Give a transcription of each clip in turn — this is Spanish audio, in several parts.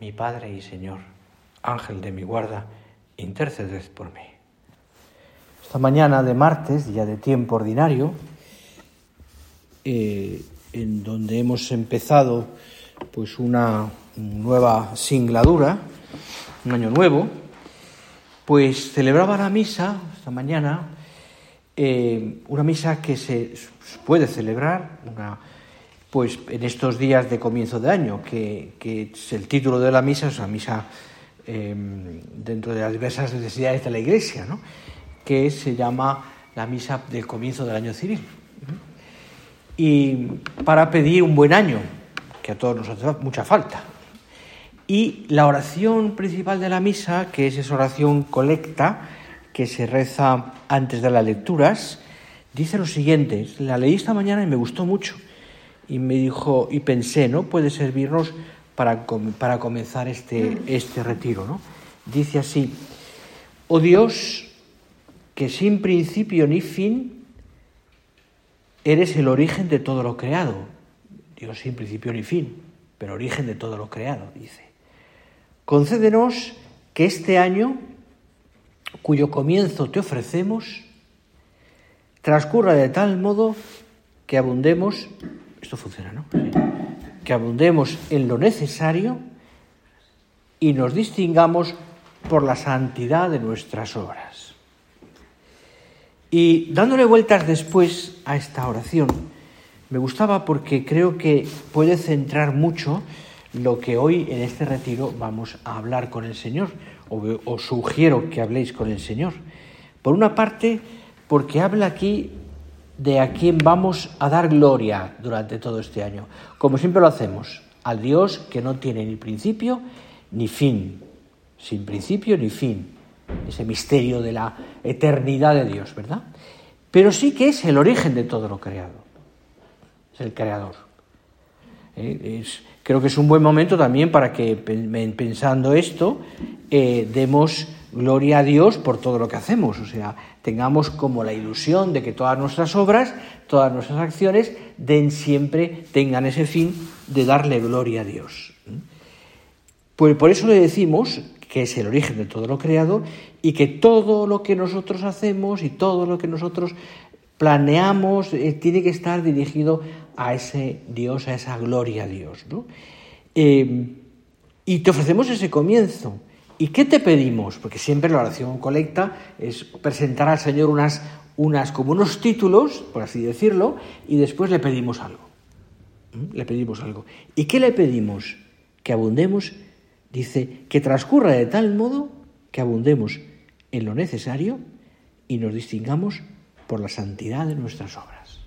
mi Padre y Señor, Ángel de mi guarda, interceded por mí. Esta mañana de martes, día de tiempo ordinario, eh, en donde hemos empezado pues una nueva singladura, un año nuevo, pues celebraba la misa esta mañana, eh, una misa que se puede celebrar, una, pues en estos días de comienzo de año, que, es el título de la misa, es una misa eh, dentro de las diversas necesidades de la Iglesia, ¿no? que se llama la misa del comienzo del año civil. Y para pedir un buen año, que a todos nos hace mucha falta. Y la oración principal de la misa, que es esa oración colecta que se reza antes de las lecturas, dice lo siguiente, la leí esta mañana y me gustó mucho. Y me dijo, y pensé, ¿no? Puede servirnos para, para comenzar este, este retiro, ¿no? Dice así, oh Dios, que sin principio ni fin eres el origen de todo lo creado. Dios sin principio ni fin, pero origen de todo lo creado, dice. Concédenos que este año, cuyo comienzo te ofrecemos, transcurra de tal modo que abundemos, esto funciona, ¿no? Que abundemos en lo necesario y nos distingamos por la santidad de nuestras obras. Y dándole vueltas después a esta oración, me gustaba porque creo que puede centrar mucho lo que hoy en este retiro vamos a hablar con el Señor, o os sugiero que habléis con el Señor. Por una parte, porque habla aquí de a quién vamos a dar gloria durante todo este año, como siempre lo hacemos, al Dios que no tiene ni principio ni fin, sin principio ni fin, ese misterio de la eternidad de Dios, ¿verdad? Pero sí que es el origen de todo lo creado, es el creador. Eh, creo que es un buen momento también para que, pensando esto, eh, demos gloria a Dios por todo lo que hacemos, o sea, tengamos como la ilusión de que todas nuestras obras, todas nuestras acciones, den siempre, tengan ese fin de darle gloria a Dios. Pues por eso le decimos que es el origen de todo lo creado y que todo lo que nosotros hacemos y todo lo que nosotros planeamos eh, tiene que estar dirigido a ese Dios, a esa gloria a Dios. ¿no? Eh, y te ofrecemos ese comienzo. ¿Y qué te pedimos? Porque siempre la oración colecta es presentar al Señor unas, unas como unos títulos, por así decirlo, y después le pedimos algo. ¿Mm? Le pedimos algo. ¿Y qué le pedimos? Que abundemos, dice, que transcurra de tal modo que abundemos en lo necesario y nos distingamos por la santidad de nuestras obras.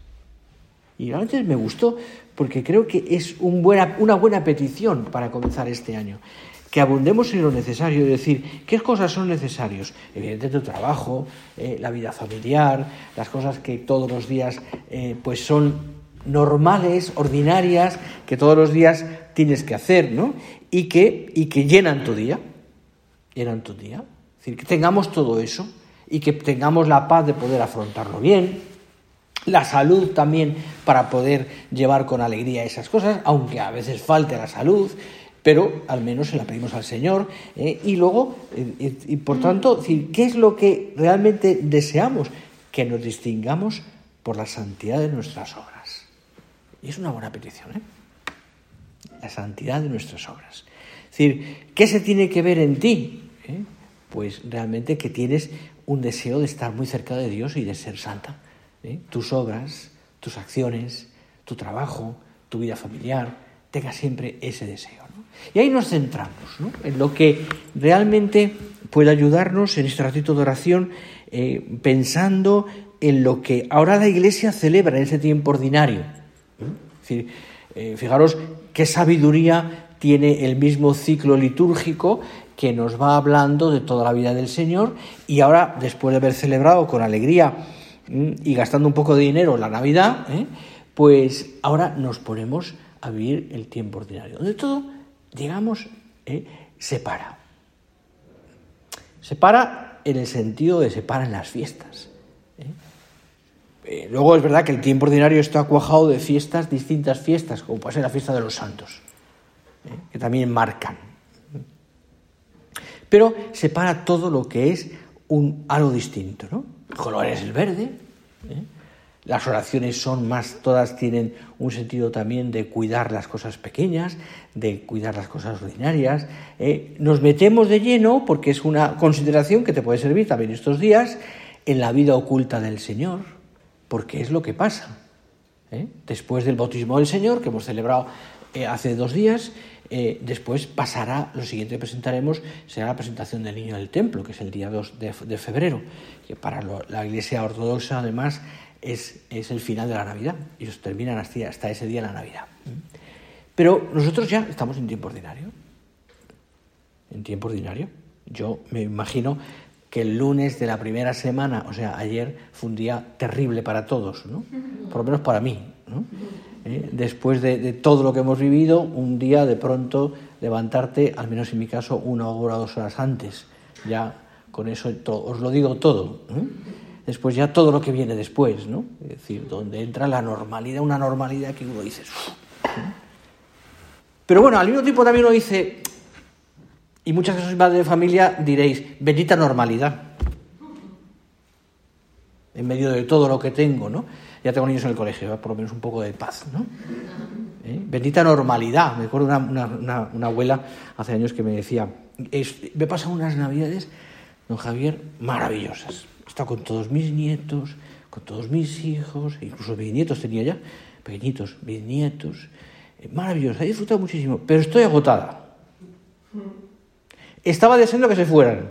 Y antes me gustó porque creo que es un buena, una buena petición para comenzar este año. Que abundemos en lo necesario, es decir, ¿qué cosas son necesarios? Evidentemente el trabajo, eh, la vida familiar, las cosas que todos los días eh, pues son normales, ordinarias, que todos los días tienes que hacer, ¿no? Y que, y que llenan tu día, llenan tu día. Es decir, que tengamos todo eso y que tengamos la paz de poder afrontarlo bien, la salud también para poder llevar con alegría esas cosas, aunque a veces falte la salud, pero al menos se la pedimos al Señor. ¿eh? Y luego, eh, y, por tanto, ¿qué es lo que realmente deseamos? Que nos distingamos por la santidad de nuestras obras. Y es una buena petición, ¿eh? La santidad de nuestras obras. Es decir, ¿qué se tiene que ver en ti? ¿Eh? Pues realmente que tienes un deseo de estar muy cerca de Dios y de ser santa. ¿eh? tus obras, tus acciones, tu trabajo, tu vida familiar, tenga siempre ese deseo. Y ahí nos centramos en lo que realmente puede ayudarnos en este ratito de oración, eh, pensando en lo que ahora la Iglesia celebra en ese tiempo ordinario. Eh, fijaros qué sabiduría tiene el mismo ciclo litúrgico que nos va hablando de toda la vida del Señor y ahora, después de haber celebrado con alegría y gastando un poco de dinero la Navidad, ¿eh? pues ahora nos ponemos a vivir el tiempo ordinario, donde todo, digamos, ¿eh? separa. Separa en el sentido de separa en las fiestas. ¿eh? luego es verdad que el tiempo ordinario está cuajado de fiestas, distintas fiestas, como puede ser la fiesta de los santos, que también marcan. Pero separa todo lo que es un, algo distinto, ¿no? color es el verde. ¿Eh? Las oraciones son más, todas tienen un sentido también de cuidar las cosas pequeñas, de cuidar las cosas ordinarias. ¿eh? Nos metemos de lleno, porque es una consideración que te puede servir también estos días, en la vida oculta del Señor, porque es lo que pasa. ¿eh? Después del bautismo del Señor, que hemos celebrado hace dos días, eh, después pasará, lo siguiente que presentaremos será la presentación del niño del templo, que es el día 2 de, febrero, que para la Iglesia Ortodoxa además es, el final de la Navidad, ellos terminan hasta, hasta ese día la Navidad. Pero nosotros ya estamos en tiempo ordinario. En tiempo ordinario. Yo me imagino que el lunes de la primera semana, o sea, ayer, fue un día terrible para todos, ¿no? Por lo menos para mí. ¿eh? después de, todo lo que hemos vivido, un día de pronto levantarte, al menos en mi caso, una hora o dos horas antes. Ya con eso os lo digo todo. Después ya todo lo que viene después, ¿no? Es decir, donde entra la normalidad, una normalidad que uno dice... ¿eh? Pero bueno, al mismo tiempo también uno dice, y muchas veces madres de familia diréis, bendita normalidad. En medio de todo lo que tengo, ¿no? ya tengo niños en el colegio, por lo menos un poco de paz, ¿no? ¿Eh? Bendita normalidad. Me acuerdo una, una, una, abuela hace años que me decía, me pasan unas navidades, don Javier, maravillosas. He estado con todos mis nietos, con todos mis hijos, incluso nietos tenía ya, pequeñitos, bisnietos. Eh, maravillosa, he disfrutado muchísimo, pero estoy agotada. Estaba deseando que se fueran,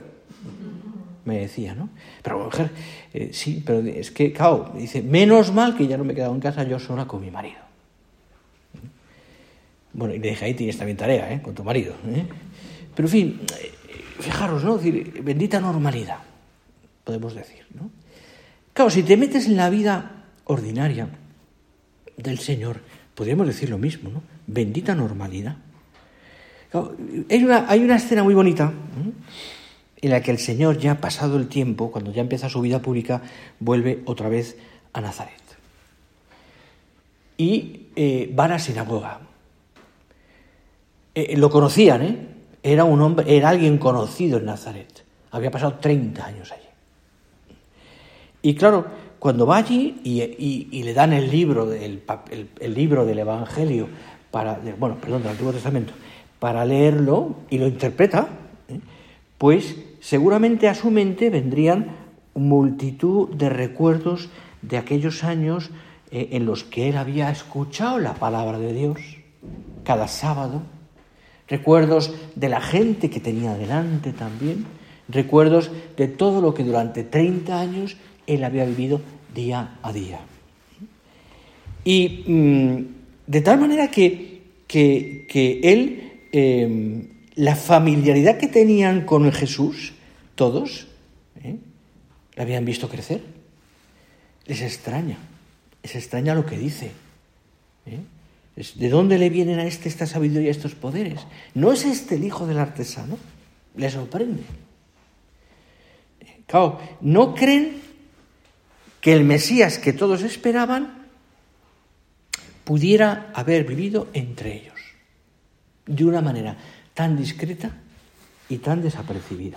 me decía, ¿no? Pero mujer, eh, sí, pero es que, claro, dice, menos mal que ya no me he quedado en casa yo sola con mi marido. Bueno, y le dije, ahí tienes también tarea, ¿eh? Con tu marido. ¿eh? Pero en fin, fijaros, ¿no? decir, bendita normalidad, podemos decir, ¿no? Claro, si te metes en la vida ordinaria del Señor, podríamos decir lo mismo, ¿no? Bendita normalidad. hay, una, escena muy bonita en la que el Señor, ya pasado el tiempo, cuando ya empieza su vida pública, vuelve otra vez a Nazaret. Y eh, van a sinagoga. Eh, lo conocían, ¿eh? Era un hombre, era alguien conocido en Nazaret. Había pasado 30 años allí. Y claro, cuando va allí y, le dan el libro, del, el, libro del Evangelio, para, bueno, perdón, del Antiguo Testamento, para leerlo y lo interpreta, pues seguramente a su mente vendrían multitud de recuerdos de aquellos años eh, en los que él había escuchado la palabra de Dios cada sábado, recuerdos de la gente que tenía delante también, recuerdos de todo lo que durante 30 años él había vivido día a día. Y mm, de tal manera que, que, él em, la familiaridad que tenían con Jesús, todos, ¿eh? la habían visto crecer. Les extraña, les extraña lo que dice, ¿eh? ¿De dónde le vienen a este esta sabiduría, estos poderes? ¿No es este el hijo del artesano? Le sorprende. Claro, no creen que el Mesías que todos esperaban pudiera haber vivido entre ellos de una manera tan discreta y tan desapercibida.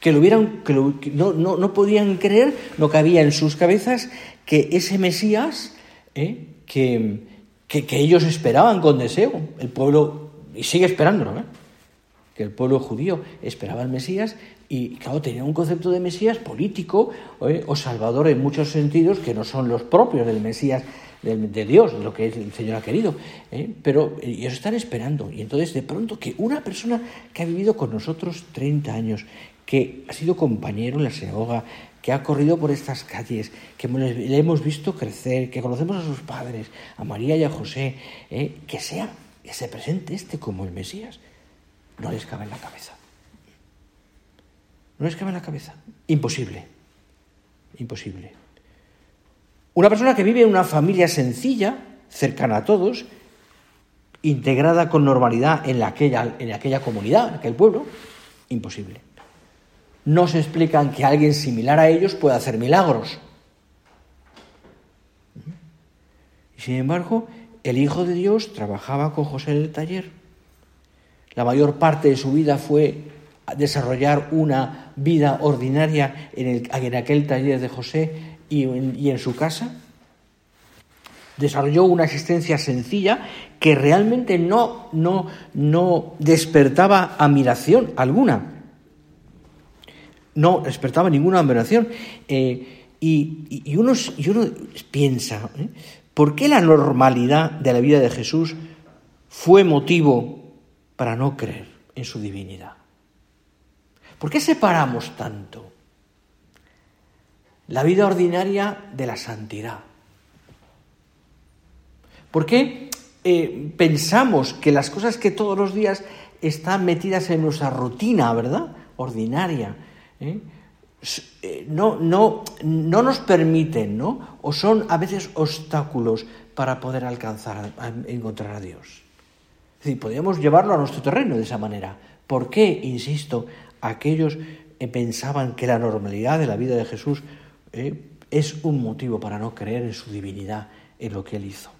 Que lo hubieran, que, no, no, podían creer, no cabía en sus cabezas que ese Mesías ¿eh? que, que, ellos esperaban con deseo, el pueblo, y sigue esperándolo, ¿eh? Que el pueblo judío esperaba al Mesías y, claro, tenía un concepto de Mesías político ¿eh? o salvador en muchos sentidos que no son los propios del Mesías de, Dios, lo que el Señor ha querido. ¿eh? Pero ellos están esperando. Y entonces, de pronto, que una persona que ha vivido con nosotros 30 años, que ha sido compañero en la sinagoga, que ha corrido por estas calles, que le hemos visto crecer, que conocemos a sus padres, a María y a José, ¿eh? que sea, que se presente este como el Mesías, no les cabe en la cabeza. No les cabe en la cabeza. Imposible. Imposible. Una persona que vive en una familia sencilla, cercana a todos, integrada con normalidad en aquella, en aquella comunidad, en aquel pueblo, imposible. No se explican que alguien similar a ellos pueda hacer milagros. sin embargo, el Hijo de Dios trabajaba con José en el taller. La mayor parte de su vida fue desarrollar una vida ordinaria en, el, en aquel taller de José y en, su casa. Desarrolló una existencia sencilla que realmente no, no, no despertaba admiración alguna. No despertaba ninguna admiración. Eh, y, uno, piensa, ¿eh? ¿por qué la normalidad de la vida de Jesús fue motivo para no creer en su divinidad? ¿Por qué separamos tanto? la vida ordinaria de la santidad. ¿Por qué eh, pensamos que las cosas que todos los días están metidas en nuestra rutina, ¿verdad? Ordinaria, ¿eh? Eh, no, no, no nos permiten, ¿no? O son a veces obstáculos para poder alcanzar, a encontrar a Dios. Es decir, podríamos llevarlo a nuestro terreno de esa manera. ¿Por qué, insisto, aquellos pensaban que la normalidad de la vida de Jesús ¿eh? es un motivo para no creer en su divinidad, en lo que él hizo.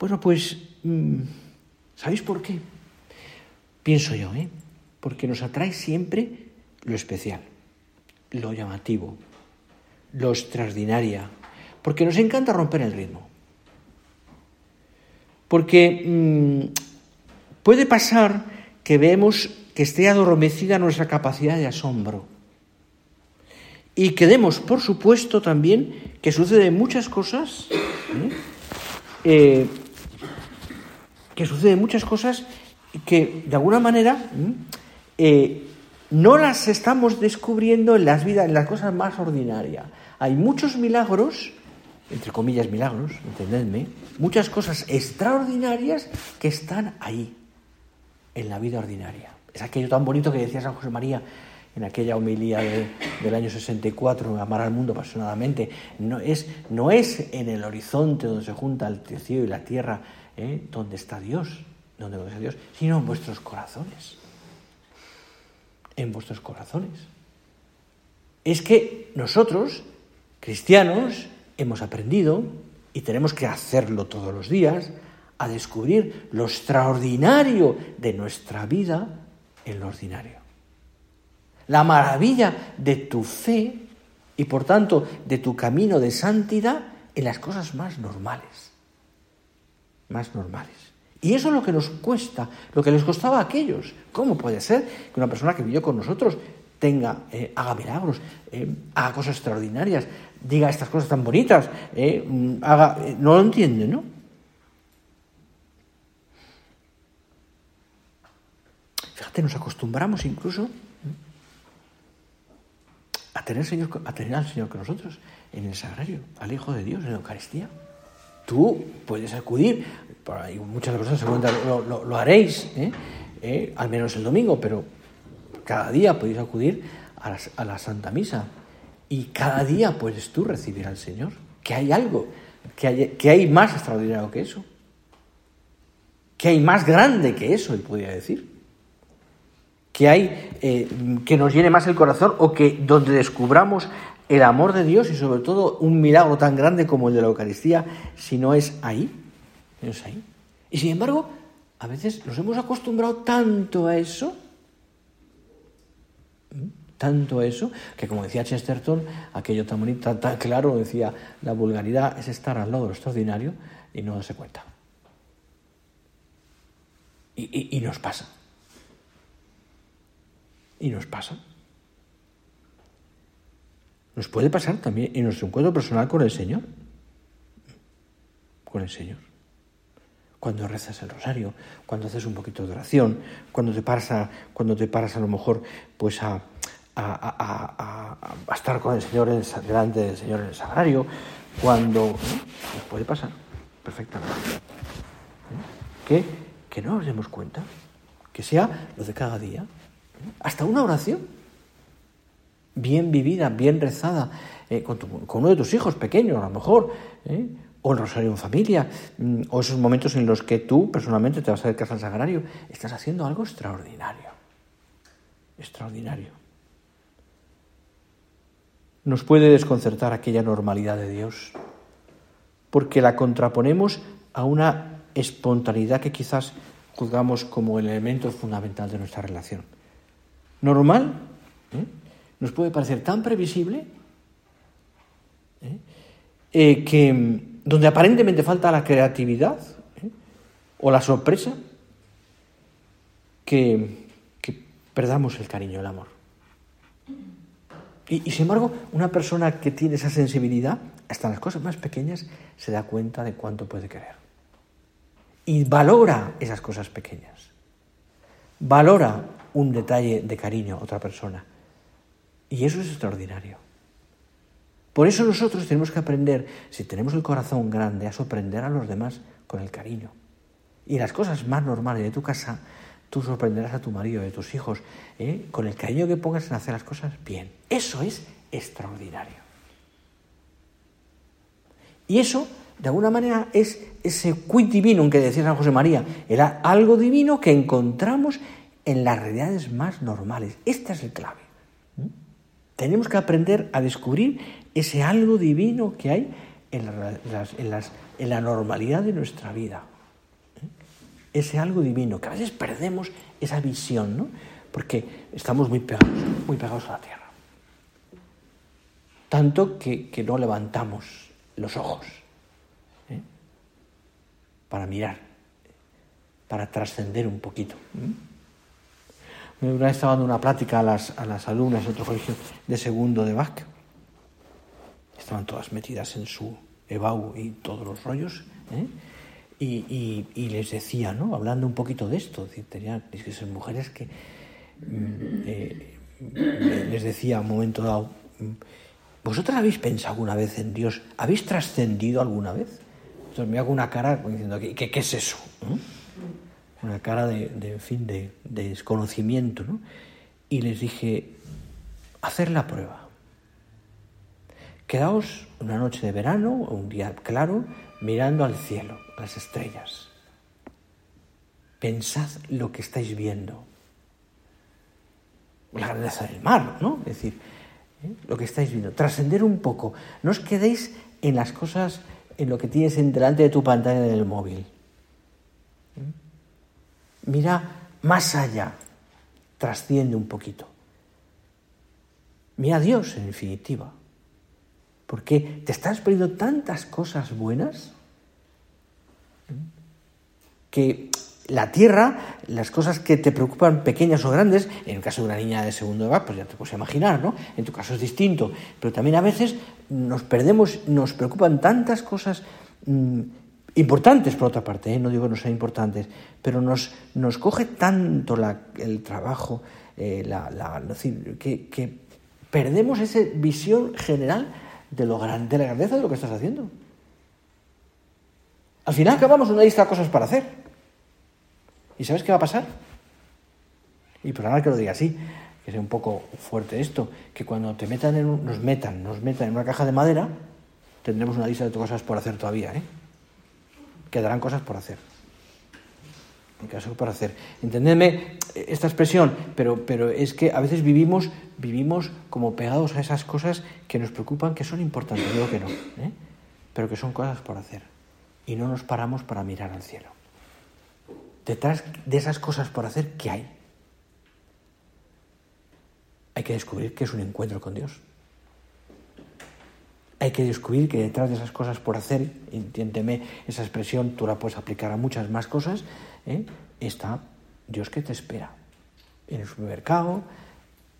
Bueno, pues, mm, ¿sabéis por qué? Pienso yo, ¿eh? Porque nos atrae siempre lo especial, lo llamativo, lo extraordinaria, porque nos encanta romper el ritmo. Porque mm, puede pasar que vemos que esté adormecida nuestra capacidad de asombro y quedemos, por supuesto, también que suceden muchas cosas, ¿eh? Eh, que suceden muchas cosas que de alguna manera eh, no las estamos descubriendo en las vidas, en las cosas más ordinarias. Hay muchos milagros, entre comillas milagros, entendedme, muchas cosas extraordinarias que están ahí, en la vida ordinaria. Es aquello tan bonito que decía San José María, en aquella homilía del año 64, amar al mundo apasionadamente, no es, no es en el horizonte donde se junta el cielo y la tierra, ¿eh? donde está Dios, donde está Dios, sino en vuestros corazones. En vuestros corazones. Es que nosotros, cristianos, hemos aprendido, y tenemos que hacerlo todos los días, a descubrir lo extraordinario de nuestra vida en lo ordinario la maravilla de tu fe y por tanto de tu camino de santidad en las cosas más normales. Más normales. Y eso es lo que nos cuesta, lo que les costaba a aquellos. ¿Cómo puede ser que una persona que vivió con nosotros tenga, eh, haga milagros, eh, haga cosas extraordinarias, diga estas cosas tan bonitas, eh, mm, haga, no lo entiende, ¿no? Fíjate, nos acostumbramos incluso a tener, Señor, a tener al Señor con nosotros en el sagrario, al Hijo de Dios en la Eucaristía. Tú puedes acudir, muchas personas lo, lo, lo haréis, ¿eh? ¿Eh? al menos el domingo, pero cada día podéis acudir a la, a la Santa Misa y cada día puedes tú recibir al Señor. que hay algo, que hay, que hay más extraordinario que eso, que hay más grande que eso, él podría decir, que hay eh, que nos llene más el corazón o que donde descubramos el amor de Dios y sobre todo un milagro tan grande como el de la Eucaristía, si no es ahí, no es ahí. Y sin embargo, a veces nos hemos acostumbrado tanto a eso, tanto a eso, que como decía Chesterton, aquello tan bonito, tan, claro, decía, la vulgaridad es estar al lado de lo extraordinario y no darse cuenta. Y, y nos pasa. Y nos pasa. Nos puede pasar también en nuestro encuentro personal con el Señor. Con el Señor cuando rezas el rosario, cuando haces un poquito de oración, cuando te paras a, cuando te paras a lo mejor pues a, a, estar con el Señor delante del Señor en el sagrario, cuando nos puede pasar perfectamente. ¿Eh? Que, no nos demos cuenta, que sea lo de cada día, ¿eh? hasta una oración bien vivida, bien rezada, eh, con, con, uno de tus hijos pequeños, a lo mejor, o el rosario en familia, mm, o esos momentos en los que tú personalmente te vas a casa al sagrario, estás haciendo algo extraordinario. Extraordinario. Nos puede desconcertar aquella normalidad de Dios, porque la contraponemos a una espontaneidad que quizás juzgamos como el elemento fundamental de nuestra relación. Normal ¿eh? nos puede parecer tan previsible ¿eh? Eh, que donde aparentemente falta la creatividad o la sorpresa, que, perdamos el cariño, el amor. Y, sin embargo, una persona que tiene esa sensibilidad, hasta las cosas más pequeñas, se da cuenta de cuánto puede querer. Y valora esas cosas pequeñas. Valora un detalle de cariño a otra persona. Y eso es extraordinario. Por eso nosotros tenemos que aprender, si tenemos el corazón grande, a sorprender a los demás con el cariño. Y las cosas más normales de tu casa, tú sorprenderás a tu marido y a tus hijos ¿eh? con el cariño que pongas en hacer las cosas bien. Eso es extraordinario. Y eso, de alguna manera, es ese quid divino que decía San José María. Era algo divino que encontramos en las realidades más normales. Esta es el clave. Tenemos que aprender a descubrir ese algo divino que hay en, la normalidad de nuestra vida. Ese algo divino, que a veces perdemos esa visión, ¿no? porque estamos muy pegados, muy pegados a la tierra. Tanto que, no levantamos los ojos ¿eh? para mirar, para trascender un poquito. ¿eh? Una vez estaba dando una plática a las, a las alumnas de otro colegio de segundo de Bach. Estaban todas metidas en su EBAU y todos los rollos. ¿eh? Y, y, les decía, ¿no? hablando un poquito de esto, tenían, es que son mujeres que mm, eh, les decía a un momento dado, ¿vosotras habéis pensado alguna vez en Dios? ¿Habéis trascendido alguna vez? Entonces me hago una cara diciendo, ¿qué, qué, es eso? una cara de, en fin, de, desconocimiento, ¿no? Y les dije, hacer la prueba. Quedaos una noche de verano o un día claro mirando al cielo, las estrellas. Pensad lo que estáis viendo. La grandeza del mar, ¿no? Es decir, ¿eh? lo que estáis viendo. Trascender un poco. No os quedéis en las cosas, en lo que tienes en delante de tu pantalla del móvil. Mira más allá, trasciende un poquito. Mira a Dios en definitiva. Porque te estás perdiendo tantas cosas buenas que la tierra, las cosas que te preocupan pequeñas o grandes, en el caso de una niña de segundo edad, pues ya te puedes imaginar, ¿no? En tu caso es distinto, pero también a veces nos perdemos, nos preocupan tantas cosas mm, importantes por otra parte, ¿eh? no digo que no sean importantes, pero nos, nos coge tanto el trabajo, eh, la, decir, que, perdemos esa visión general de, lo grande, de la grandeza de lo que estás haciendo. Al final acabamos una lista de cosas para hacer. ¿Y sabes qué va a pasar? Y nada que lo diga así, que sea un poco fuerte esto, que cuando te metan en nos metan, nos metan en una caja de madera, tendremos una lista de cosas por hacer todavía, ¿eh? Quedarán cosas por hacer. Caso por hacer. Entendedme esta expresión, pero, pero es que a veces vivimos, vivimos como pegados a esas cosas que nos preocupan, que son importantes, digo que no, ¿eh? pero que son cosas por hacer. Y no nos paramos para mirar al cielo. Detrás de esas cosas por hacer, ¿qué hay? Hay que descubrir que es un encuentro con Dios. Hay que descubrir que detrás de esas cosas por hacer, entiéndeme esa expresión, tú la puedes aplicar a muchas más cosas, ¿eh? está Dios que te espera. En el supermercado,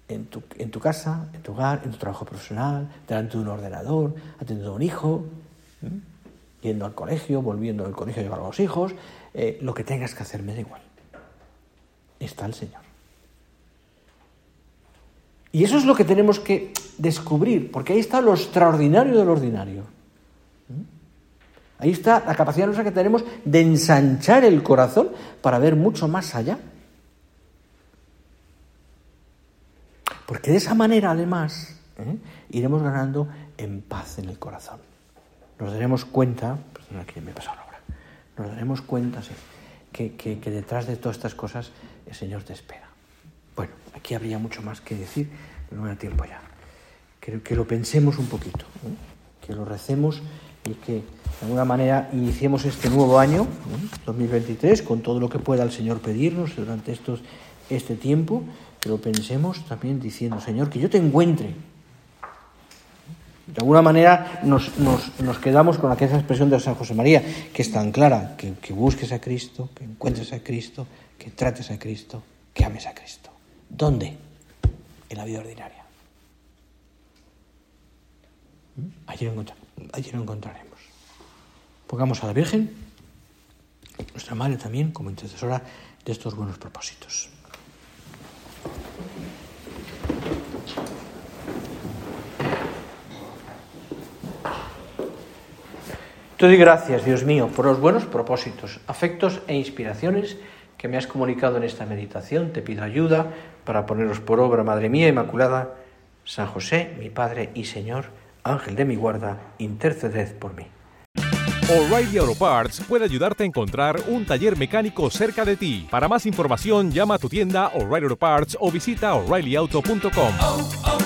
en tu, casa, en tu hogar, en tu trabajo profesional, delante de un ordenador, atendiendo a un hijo, ¿eh? yendo al colegio, volviendo al colegio a llevar a los hijos, eh, lo que tengas que hacer me da igual. Está el Señor. Y eso es lo que tenemos que descubrir, porque ahí está lo extraordinario del ordinario. Ahí está la capacidad nuestra que tenemos de ensanchar el corazón para ver mucho más allá. Porque de esa manera, además, ¿eh? iremos ganando en paz en el corazón. Nos daremos cuenta, perdón, aquí me he pasado ahora, nos daremos cuenta que, que, detrás de todas estas cosas el Señor te espera. Aquí habría mucho más que decir, pero no me da tiempo ya. Creo que lo pensemos un poquito, ¿eh? que lo recemos y que de alguna manera iniciemos este nuevo año, 2023, con todo lo que pueda el Señor pedirnos durante estos, este tiempo, que lo pensemos también diciendo, Señor, que yo te encuentre. De alguna manera nos, quedamos con aquella expresión de San José María, que es tan clara, que busques a Cristo, que encuentres a Cristo, que trates a Cristo, que ames a Cristo. ¿Dónde? En la vida ordinaria. Allí lo allí lo encontraremos. Pongamos a la Virgen, nuestra Madre también, como intercesora de estos buenos propósitos. Te doy gracias, Dios mío, por los buenos propósitos, afectos e inspiraciones que me has comunicado en esta meditación. Te pido ayuda para ponerlos por obra, Madre mía Inmaculada, San José, mi Padre y Señor Ángel de mi guarda, interceded por mí. O'Reilly Auto Parts puede ayudarte a encontrar un taller mecánico cerca de ti. Para más información, llama a tu tienda O'Reilly Auto Parts o visita oreillyauto.com.